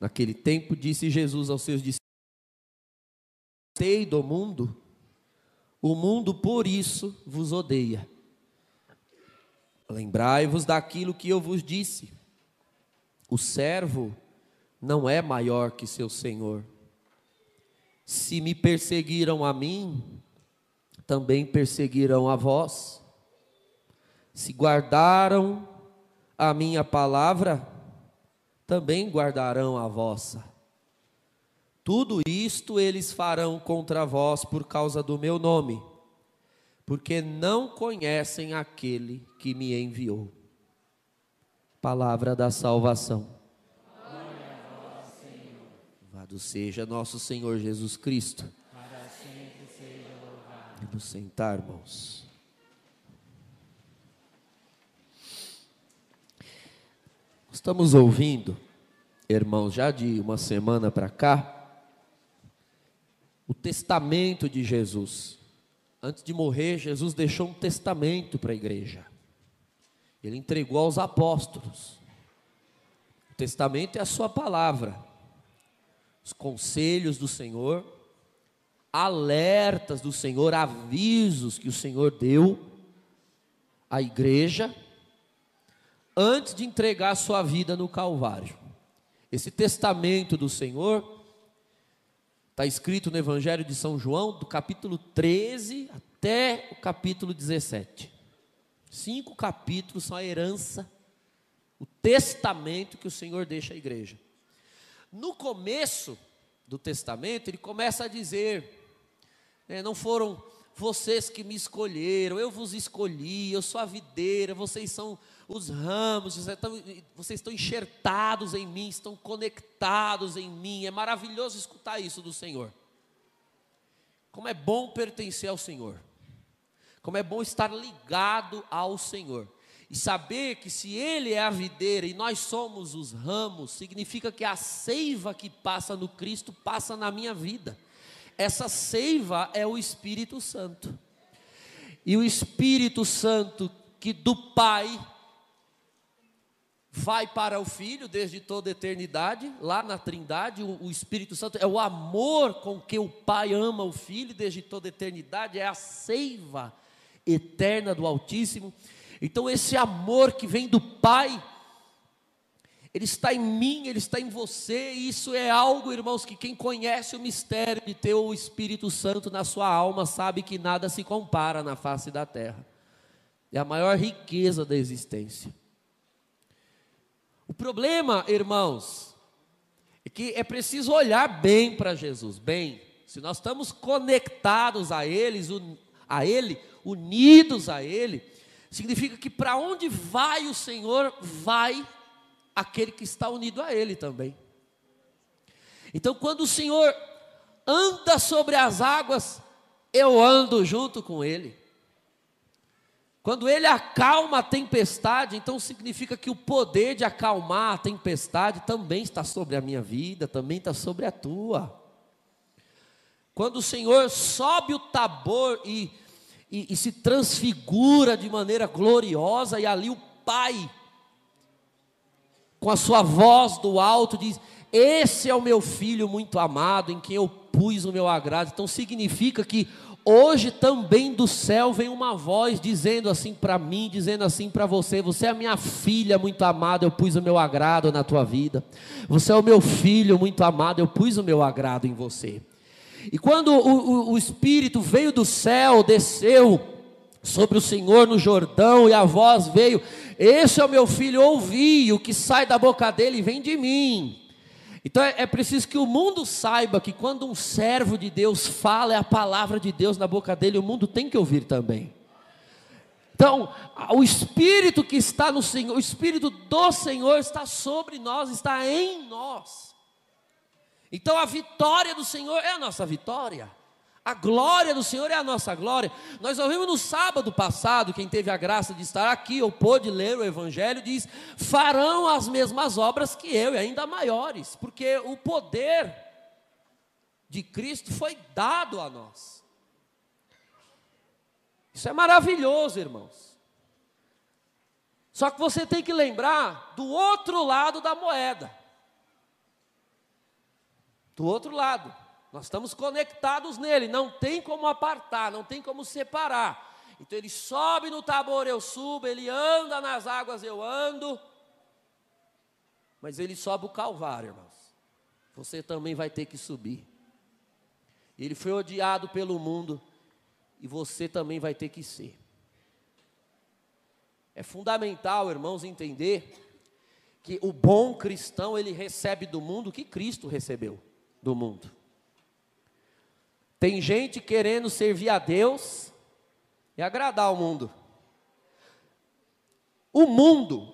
Naquele tempo disse Jesus aos seus discípulos: Sei do mundo, o mundo por isso vos odeia. Lembrai-vos daquilo que eu vos disse: o servo não é maior que seu senhor. Se me perseguiram a mim, também perseguirão a vós. Se guardaram a minha palavra, também guardarão a vossa. Tudo isto eles farão contra vós por causa do meu nome, porque não conhecem aquele que me enviou. Palavra da salvação. Louvado seja nosso Senhor Jesus Cristo. Para sempre seja louvado. Vamos sentar, irmãos. Estamos ouvindo, irmãos, já de uma semana para cá, o testamento de Jesus. Antes de morrer, Jesus deixou um testamento para a igreja. Ele entregou aos apóstolos. O testamento é a sua palavra, os conselhos do Senhor, alertas do Senhor, avisos que o Senhor deu à igreja antes de entregar a sua vida no Calvário. Esse testamento do Senhor está escrito no Evangelho de São João, do capítulo 13 até o capítulo 17. Cinco capítulos são a herança, o testamento que o Senhor deixa à igreja. No começo do testamento, ele começa a dizer: né, não foram vocês que me escolheram, eu vos escolhi, eu sou a videira, vocês são os ramos, vocês estão, enxertados em mim, estão conectados em mim. É maravilhoso escutar isso do Senhor. Como é bom pertencer ao Senhor, como é bom estar ligado ao Senhor. E saber que se Ele é a videira e nós somos os ramos, significa que a seiva que passa no Cristo passa na minha vida. Essa seiva é o Espírito Santo. E o Espírito Santo que do Pai vai para o Filho desde toda a eternidade, lá na Trindade, o, Espírito Santo é o amor com que o Pai ama o Filho desde toda a eternidade, é a seiva eterna do Altíssimo. Então, esse amor que vem do Pai ele está em mim, Ele está em você, e isso é algo, irmãos, que quem conhece o mistério de ter o Espírito Santo na sua alma sabe que nada se compara na face da terra. É a maior riqueza da existência. O problema, irmãos, é que é preciso olhar bem para Jesus, bem. Se nós estamos conectados a a Ele, unidos a Ele, significa que para onde vai o Senhor, vai aquele que está unido a Ele também. Então, quando o Senhor anda sobre as águas, eu ando junto com Ele. Quando Ele acalma a tempestade, então significa que o poder de acalmar a tempestade também está sobre a minha vida, também está sobre a tua. Quando o Senhor sobe o tabor e, e, e se transfigura de maneira gloriosa, e ali o Pai com a sua voz do alto, diz: Esse é o meu filho muito amado, em quem eu pus o meu agrado. Então significa que hoje também do céu vem uma voz dizendo assim para mim, dizendo assim para você: Você é a minha filha muito amada, eu pus o meu agrado na tua vida. Você é o meu filho muito amado, eu pus o meu agrado em você. E quando o, o, o Espírito veio do céu, desceu sobre o Senhor no Jordão, e a voz veio: esse é o meu filho, ouvi, o que sai da boca dele vem de mim. Então é, é, preciso que o mundo saiba que quando um servo de Deus fala, é a palavra de Deus na boca dele, o mundo tem que ouvir também. Então, o Espírito que está no Senhor, o Espírito do Senhor está sobre nós, está em nós. Então a vitória do Senhor é a nossa vitória. A glória do Senhor é a nossa glória. Nós ouvimos no sábado passado, quem teve a graça de estar aqui ou pôde ler o Evangelho, diz: farão as mesmas obras que eu e ainda maiores, porque o poder de Cristo foi dado a nós. Isso é maravilhoso, irmãos. Só que você tem que lembrar do outro lado da moeda. do outro lado. Nós estamos conectados nele, não tem como apartar, não tem como separar. Então ele sobe no Tabor, eu subo, ele anda nas águas, eu ando. Mas ele sobe o Calvário, irmãos. Você também vai ter que subir. Ele foi odiado pelo mundo e você também vai ter que ser. É fundamental, irmãos, entender que o bom cristão ele recebe do mundo o que Cristo recebeu do mundo. Tem gente querendo servir a Deus e agradar o mundo. O mundo,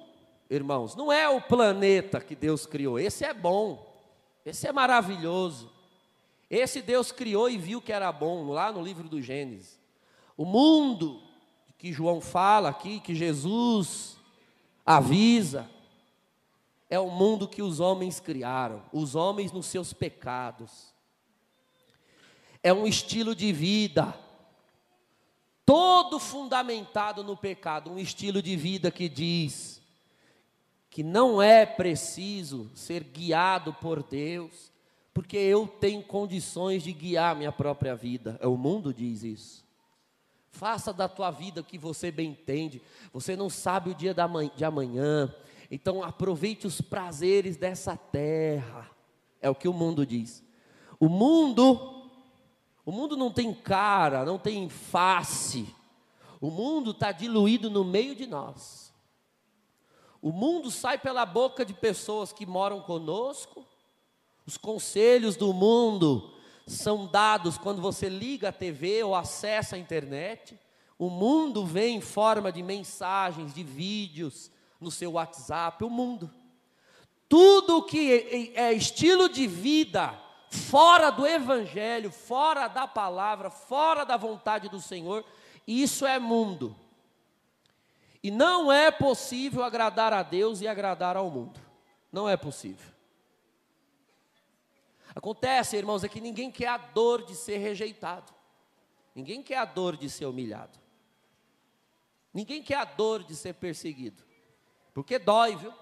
irmãos, não é o planeta que Deus criou. Esse é bom, esse é maravilhoso. Esse Deus criou e viu que era bom, lá no livro do Gênesis. O mundo que João fala aqui, que Jesus avisa, é o mundo que os homens criaram, os homens nos seus pecados. É um estilo de vida, todo fundamentado no pecado, um estilo de vida que diz que não é preciso ser guiado por Deus, porque eu tenho condições de guiar minha própria vida. É o mundo diz isso. Faça da tua vida o que você bem entende. Você não sabe o dia de amanhã. Então aproveite os prazeres dessa terra. É o que o mundo diz. O mundo, o mundo não tem cara, não tem face. O mundo está diluído no meio de nós. O mundo sai pela boca de pessoas que moram conosco. Os conselhos do mundo são dados quando você liga a TV ou acessa a internet. O mundo vem em forma de mensagens, de vídeos no seu WhatsApp, o mundo. Tudo que é estilo de vida fora do evangelho, fora da palavra, fora da vontade do Senhor, isso é mundo. E não é possível agradar a Deus e agradar ao mundo. Não é possível. Acontece, irmãos, é que ninguém quer a dor de ser rejeitado. Ninguém quer a dor de ser humilhado. Ninguém quer a dor de ser perseguido. Porque dói, viu?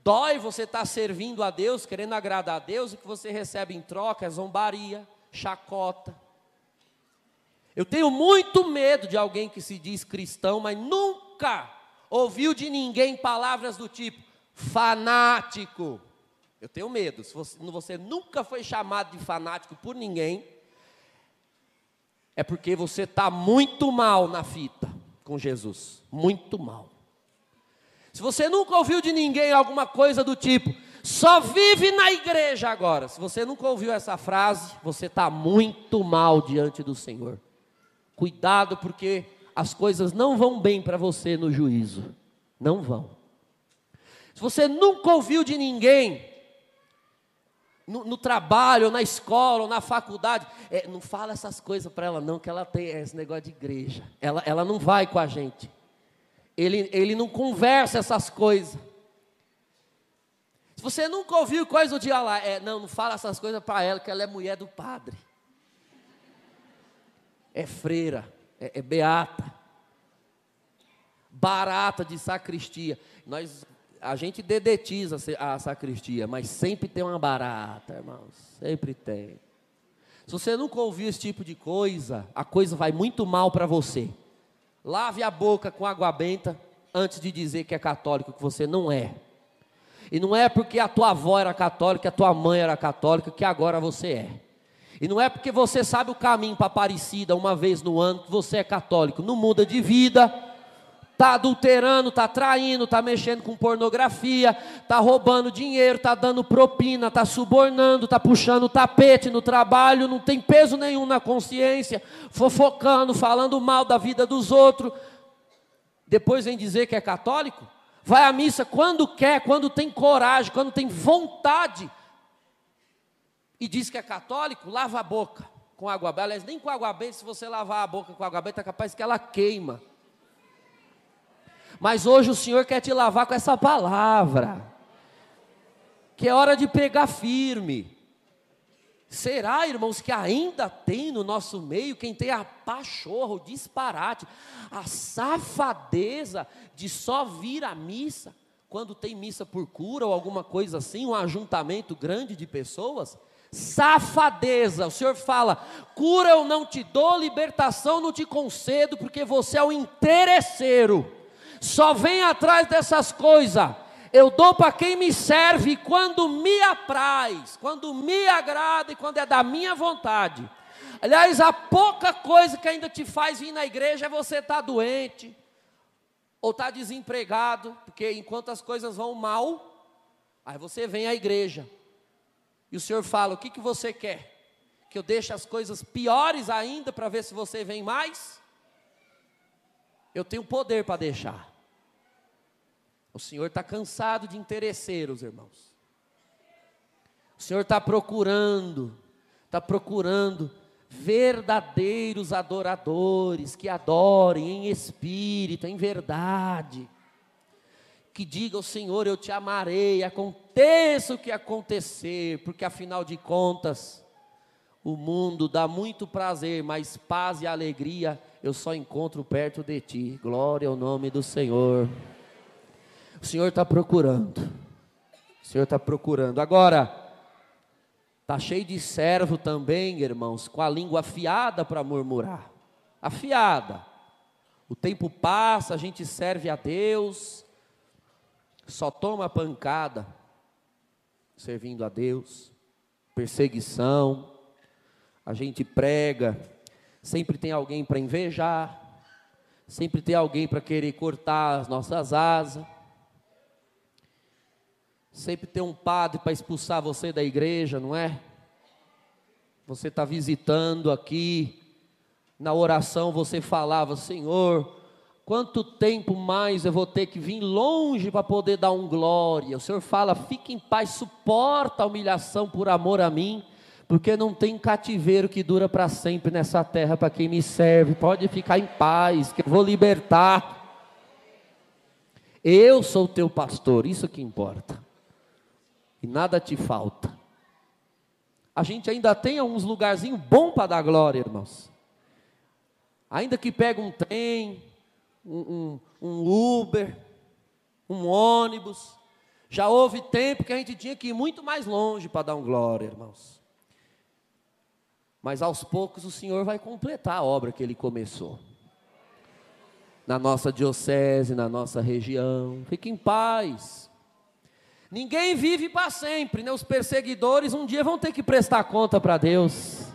Dói você estar tá servindo a Deus, querendo agradar a Deus, e o que você recebe em troca é zombaria, chacota. Eu tenho muito medo de alguém que se diz cristão, mas nunca ouviu de ninguém palavras do tipo fanático, eu tenho medo. Se você, você nunca foi chamado de fanático por ninguém, é porque você está muito mal na fita com Jesus. Muito mal. Se você nunca ouviu de ninguém alguma coisa do tipo, só vive na igreja agora. Se você nunca ouviu essa frase, você está muito mal diante do Senhor. Cuidado, porque as coisas não vão bem para você no juízo. Não vão. Se você nunca ouviu de ninguém no, no, trabalho, ou na escola, ou na faculdade. É, não fala essas coisas para ela, não, que ela tem esse negócio de igreja. Ela, ela não vai com a gente. Ele, ele não conversa essas coisas. Se você nunca ouviu coisa do dia lá, é, não, não fala essas coisas para ela, que ela é mulher do padre. É freira, é, é beata, barata de sacristia. Nós a gente dedetiza a sacristia, mas sempre tem uma barata, irmãos. Sempre tem. Se você nunca ouviu esse tipo de coisa, a coisa vai muito mal para você. Lave a boca com água benta antes de dizer que é católico, que você não é. E não é porque a tua avó era católica, a tua mãe era católica, que agora você é. E não é porque você sabe o caminho para Aparecida uma vez no ano que você é católico. Não muda de vida está adulterando, está traindo, está mexendo com pornografia, está roubando dinheiro, está dando propina, está subornando, está puxando tapete no trabalho, não tem peso nenhum na consciência, fofocando, falando mal da vida dos outros. Depois vem dizer que é católico? Vai à missa quando quer, quando tem coragem, quando tem vontade. E diz que é católico, lava a boca com água benta. Aliás, nem com água benta, se você lavar a boca com água benta, é capaz que ela queima. Mas hoje o Senhor quer te lavar com essa palavra. Que é hora de pegar firme. Será, irmãos, que ainda tem no nosso meio quem tem a pachorra, o disparate, a safadeza de só vir à missa quando tem missa por cura ou alguma coisa assim, um ajuntamento grande de pessoas, safadeza. O Senhor fala: cura eu não te dou, libertação não te concedo, porque você é o interesseiro. Só vem atrás dessas coisas. Eu dou para quem me serve quando me apraz, quando me agrada e quando é da minha vontade. Aliás, a pouca coisa que ainda te faz vir na igreja é você estar tá doente, ou estar tá desempregado, porque enquanto as coisas vão mal, aí você vem à igreja. E o Senhor fala: O que, que você quer? Que eu deixe as coisas piores ainda para ver se você vem mais? Eu tenho poder para deixar. O Senhor está cansado de interesseiros, irmãos. O Senhor está procurando, está procurando verdadeiros adoradores que adorem em espírito, em verdade. Que digam, Senhor, eu te amarei, aconteça o que acontecer, porque afinal de contas, o mundo dá muito prazer, mas paz e alegria eu só encontro perto de ti. Glória ao nome do Senhor. O Senhor está procurando. O Senhor está procurando. Agora, está cheio de servo também, irmãos, com a língua afiada para murmurar. Afiada. O tempo passa, a gente serve a Deus, só toma pancada, servindo a Deus, perseguição, a gente prega, sempre tem alguém para invejar, sempre tem alguém para querer cortar as nossas asas. Sempre tem um padre para expulsar você da igreja, não é? Você está visitando aqui, na oração você falava, Senhor, quanto tempo mais eu vou ter que vir longe para poder dar um glória? O Senhor fala, fique em paz, suporta a humilhação por amor a mim, porque não tem cativeiro que dura para sempre nessa terra para quem me serve. Pode ficar em paz, que eu vou libertar. Eu sou o teu pastor, isso que importa e nada te falta. A gente ainda tem uns lugarzinhos bons para dar glória, irmãos. Ainda que pega um trem, um, um, um Uber, um ônibus. Já houve tempo que a gente tinha que ir muito mais longe para dar um glória, irmãos. Mas aos poucos o Senhor vai completar a obra que Ele começou. Na nossa diocese, na nossa região. Fique em paz. Ninguém vive para sempre, né? Os perseguidores um dia vão ter que prestar conta para Deus.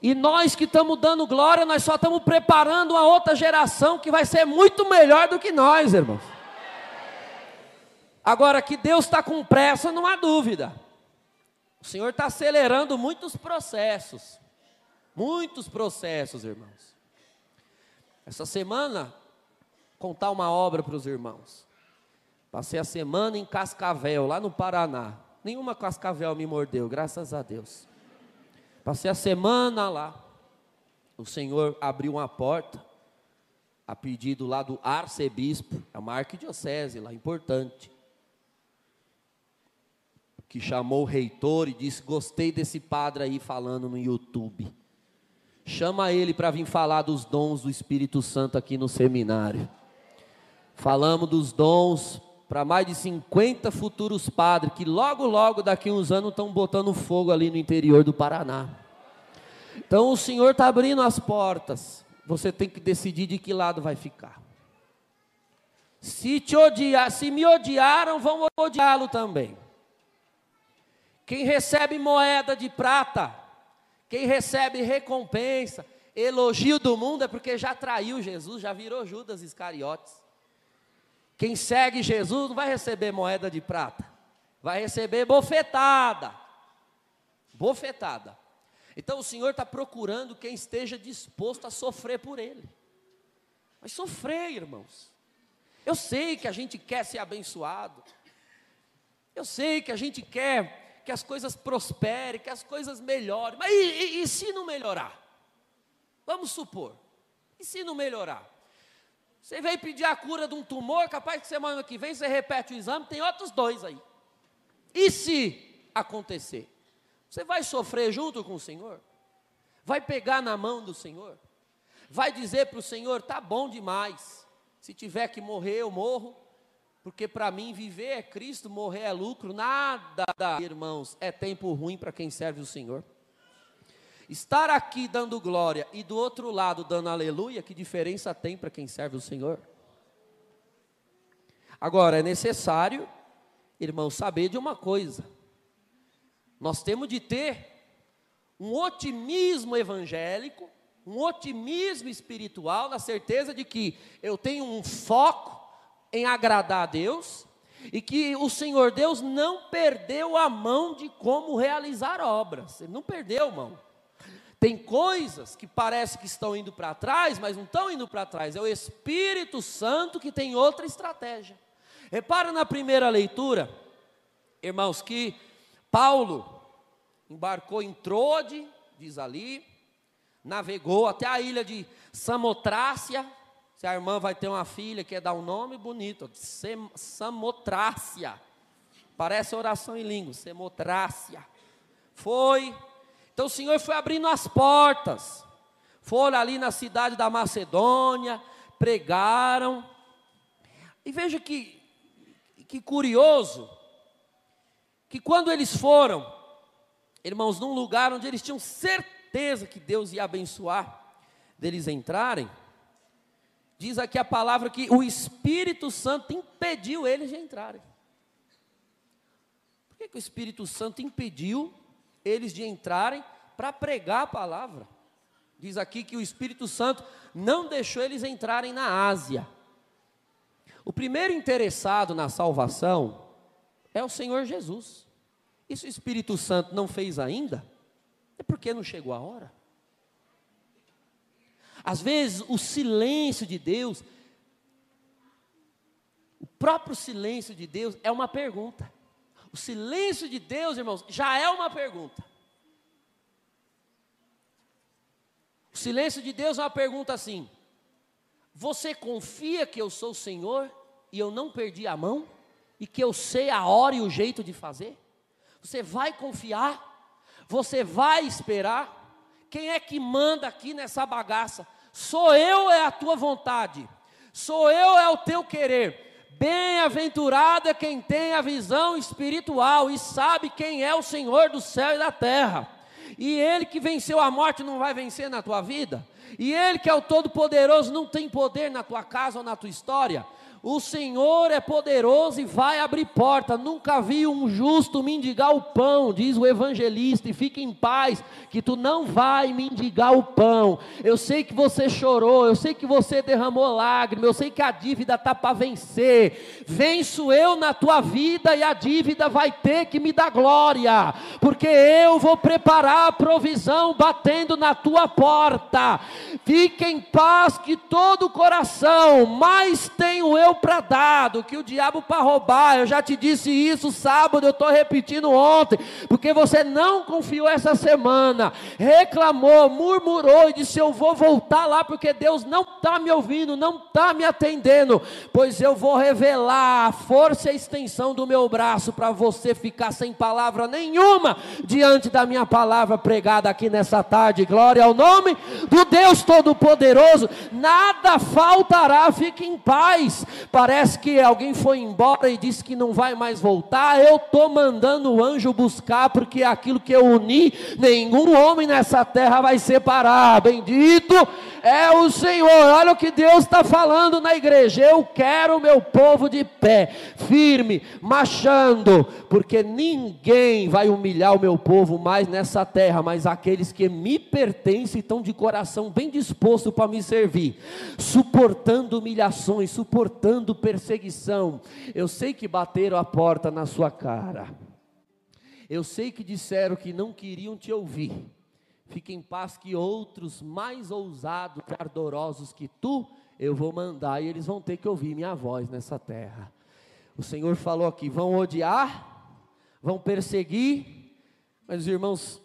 E nós que estamos dando glória, nós só estamos preparando uma outra geração que vai ser muito melhor do que nós, irmãos. Agora que Deus está com pressa, não há dúvida. O Senhor está acelerando muitos processos. Muitos processos, irmãos. Essa semana, contar uma obra para os irmãos. Passei a semana em Cascavel, lá no Paraná. Nenhuma cascavel me mordeu, graças a Deus. Passei a semana lá. O Senhor abriu uma porta, a pedido lá do arcebispo, é uma arquidiocese lá, importante. Que chamou o reitor e disse: Gostei desse padre aí falando no YouTube. Chama ele para vir falar dos dons do Espírito Santo aqui no seminário. Falamos dos dons para mais de 50 futuros padres que logo, logo, daqui uns anos, estão botando fogo ali no interior do Paraná. Então o Senhor está abrindo as portas. Você tem que decidir de que lado vai ficar. Se te odiar, se me odiaram, vão odiá-lo também. Quem recebe moeda de prata, quem recebe recompensa, elogio do mundo é porque já traiu Jesus, já virou Judas Iscariotes. Quem segue Jesus não vai receber moeda de prata, vai receber bofetada. Bofetada. Então o Senhor está procurando quem esteja disposto a sofrer por Ele. Mas sofrer, irmãos. Eu sei que a gente quer ser abençoado. Eu sei que a gente quer que as coisas prosperem, que as coisas melhorem. Mas e, e, e se não melhorar? Vamos supor. E se não melhorar? Você veio pedir a cura de um tumor, capaz que semana que vem você repete o exame, tem outros dois aí. E se acontecer? Você vai sofrer junto com o Senhor? Vai pegar na mão do Senhor? Vai dizer para o Senhor: tá bom demais. Se tiver que morrer, eu morro, Porque para mim viver é Cristo, morrer é lucro, nada, irmãos, é tempo ruim para quem serve o Senhor. Estar aqui dando glória e do outro lado dando aleluia, que diferença tem para quem serve o Senhor? Agora, é necessário, irmãos, saber de uma coisa: nós temos de ter um otimismo evangélico, um otimismo espiritual, na certeza de que eu tenho um foco em agradar a Deus e que o Senhor Deus não perdeu a mão de como realizar obras. Ele não perdeu mão. Tem coisas que parece que estão indo para trás, mas não estão indo para trás. É o Espírito Santo que tem outra estratégia. Repara na primeira leitura, irmãos, que Paulo embarcou em Trode, diz ali, navegou até a ilha de Samotrácia, se a irmã vai ter uma filha, quer dar um nome bonito, Samotrácia. Parece oração em língua, Samotrácia. Foi. Então o Senhor foi abrindo as portas. Foram ali na cidade da Macedônia, pregaram. E veja que, que curioso, que quando eles foram, irmãos, num lugar onde eles tinham certeza que Deus ia abençoar, deles entrarem, Diz aqui a palavra que o Espírito Santo impediu eles de entrarem. Por que, que o Espírito Santo impediu eles de entrarem para pregar a palavra? Diz aqui que o Espírito Santo não deixou eles entrarem na Ásia. O primeiro interessado na salvação é o Senhor Jesus. E se o Espírito Santo não fez ainda, é porque não chegou a hora. Às vezes, o silêncio de Deus, o próprio silêncio de Deus é uma pergunta. O silêncio de Deus, irmãos, já é uma pergunta. O silêncio de Deus é uma pergunta assim: Você confia que eu sou o Senhor e eu não perdi a mão? E que eu sei a hora e o jeito de fazer? Você vai confiar? Você vai esperar? Quem é que manda aqui nessa bagaça? Sou eu é a tua vontade, sou eu é o teu querer. Bem-aventurado é quem tem a visão espiritual e sabe quem é o Senhor do céu e da terra. E ele que venceu a morte não vai vencer na tua vida. E ele que é o Todo-Poderoso não tem poder na tua casa ou na tua história. O Senhor é poderoso e vai abrir porta. Nunca vi um justo mendigar o pão, diz o evangelista, e fique em paz, que tu não vai mendigar o pão. Eu sei que você chorou, eu sei que você derramou lágrimas, eu sei que a dívida está para vencer. Venço eu na tua vida e a dívida vai ter que me dar glória, porque eu vou preparar a provisão batendo na tua porta. Fique em paz, que todo o coração, mais tenho eu para dar do que o diabo para roubar. Eu já te disse isso sábado, eu estou repetindo ontem, porque você não confiou essa semana, reclamou, murmurou e disse: Eu vou voltar lá porque Deus não está me ouvindo, não está me atendendo, pois eu vou revelar a força e a extensão do meu braço para você ficar sem palavra nenhuma diante da minha palavra pregada aqui nessa tarde. Glória ao nome do Deus Todo-Poderoso, nada faltará, fique em paz, Parece que alguém foi embora e disse que não vai mais voltar. Eu estou mandando o anjo buscar, porque aquilo que eu uni, nenhum homem nessa terra vai separar. Bendito é o Senhor. Olha o que Deus está falando na igreja. Eu quero o meu povo de pé, firme, marchando, porque ninguém vai humilhar o meu povo mais nessa terra, mas aqueles que me pertencem estão de coração bem disposto para me servir, suportando humilhações, suportando perseguição. Eu sei que bateram a porta na sua cara. Eu sei que disseram que não queriam te ouvir Fique em paz que outros mais ousados e ardorosos que tu, eu vou mandar e eles vão ter que ouvir minha voz nessa terra. O Senhor falou aqui: vão odiar, vão perseguir, mas os irmãos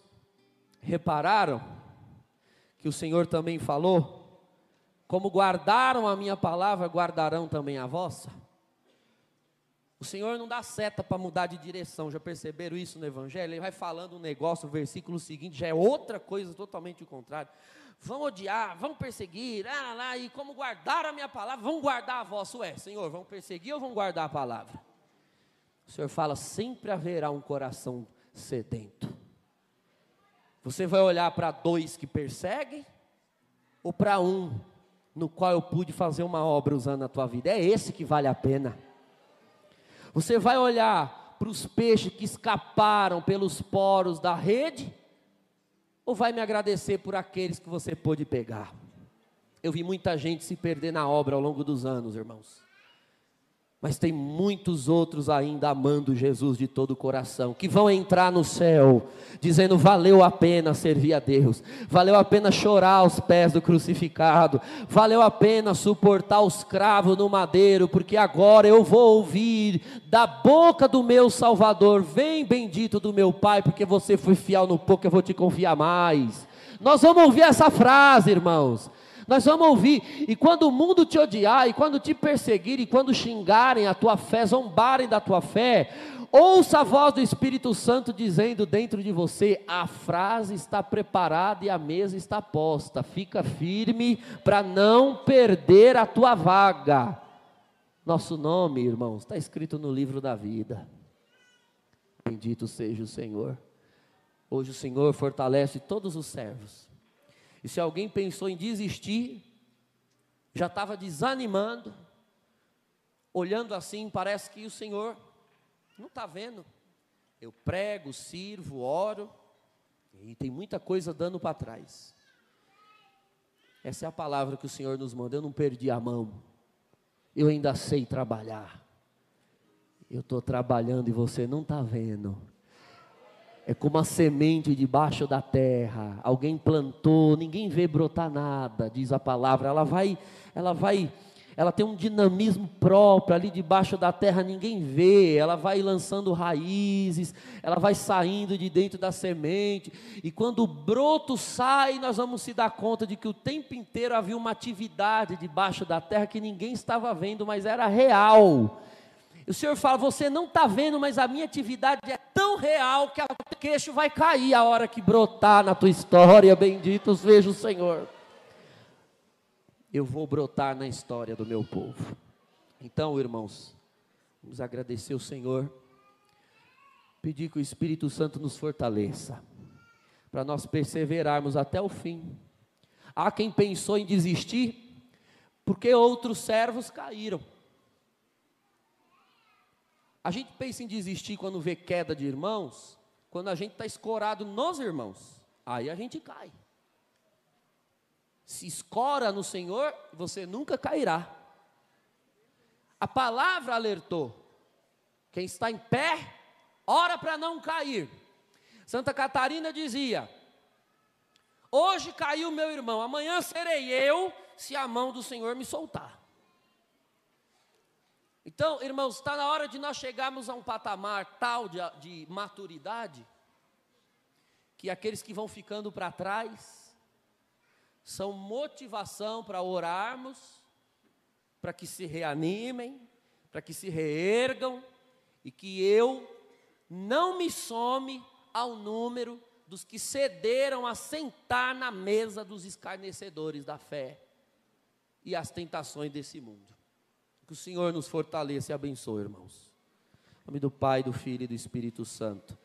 repararam que o Senhor também falou: como guardaram a minha palavra, guardarão também a vossa. O Senhor não dá seta para mudar de direção, já perceberam isso no Evangelho? Ele vai falando um negócio, o versículo seguinte já é outra coisa totalmente o contrário. Vão odiar, vão perseguir, lá, lá, e como guardar a minha palavra, vão guardar a vossa. Ué, Senhor, vão perseguir ou vão guardar a palavra? O Senhor fala: sempre haverá um coração sedento. Você vai olhar para dois que perseguem ou para um no qual eu pude fazer uma obra usando a tua vida? É esse que vale a pena. Você vai olhar para os peixes que escaparam pelos poros da rede, ou vai me agradecer por aqueles que você pôde pegar? Eu vi muita gente se perder na obra ao longo dos anos, irmãos. Mas tem muitos outros ainda amando Jesus de todo o coração, que vão entrar no céu, dizendo: valeu a pena servir a Deus, valeu a pena chorar aos pés do crucificado, valeu a pena suportar os cravos no madeiro, porque agora eu vou ouvir da boca do meu Salvador: vem bendito do meu Pai, porque você foi fiel no pouco, eu vou te confiar mais. Nós vamos ouvir essa frase, irmãos. Nós vamos ouvir, e quando o mundo te odiar, e quando te perseguir, e quando xingarem a tua fé, zombarem da tua fé, ouça a voz do Espírito Santo dizendo dentro de você: a frase está preparada e a mesa está posta, fica firme para não perder a tua vaga. Nosso nome, irmãos, está escrito no livro da vida. Bendito seja o Senhor. Hoje o Senhor fortalece todos os servos e se alguém pensou em desistir, já estava desanimando, olhando assim, parece que o Senhor não está vendo. Eu prego, sirvo, oro, e tem muita coisa dando para trás. Essa é a palavra que o Senhor nos manda. Eu não perdi a mão, eu ainda sei trabalhar. Eu estou trabalhando e você não está vendo. É como a semente debaixo da terra. Alguém plantou, ninguém vê brotar nada, diz a palavra. Ela vai, ela vai, ela tem um dinamismo próprio ali debaixo da terra, ninguém vê. Ela vai lançando raízes, ela vai saindo de dentro da semente. E quando o broto sai, nós vamos se dar conta de que o tempo inteiro havia uma atividade debaixo da terra que ninguém estava vendo, mas era real o Senhor fala: Você não está vendo, mas a minha atividade é tão real que o queixo vai cair a hora que brotar na tua história. Benditos veja o Senhor. Eu vou brotar na história do meu povo. Então, irmãos, vamos agradecer o Senhor, pedir que o Espírito Santo nos fortaleça, para nós perseverarmos até o fim. Há quem pensou em desistir, porque outros servos caíram. A gente pensa em desistir quando vê queda de irmãos, quando a gente está escorado nos irmãos. Aí a gente cai. Se escora no Senhor, você nunca cairá. A palavra alertou: quem está em pé, ora para não cair. Santa Catarina dizia: Hoje caiu meu irmão, amanhã serei eu, se a mão do Senhor me soltar. Então, irmãos, está na hora de nós chegarmos a um patamar tal de, de maturidade, que aqueles que vão ficando para trás são motivação para orarmos, para que se reanimem, para que se reergam e que eu não me some ao número dos que cederam a sentar na mesa dos escarnecedores da fé e as tentações desse mundo. Que o Senhor nos fortaleça e abençoe, irmãos. Em nome do Pai, do Filho e do Espírito Santo.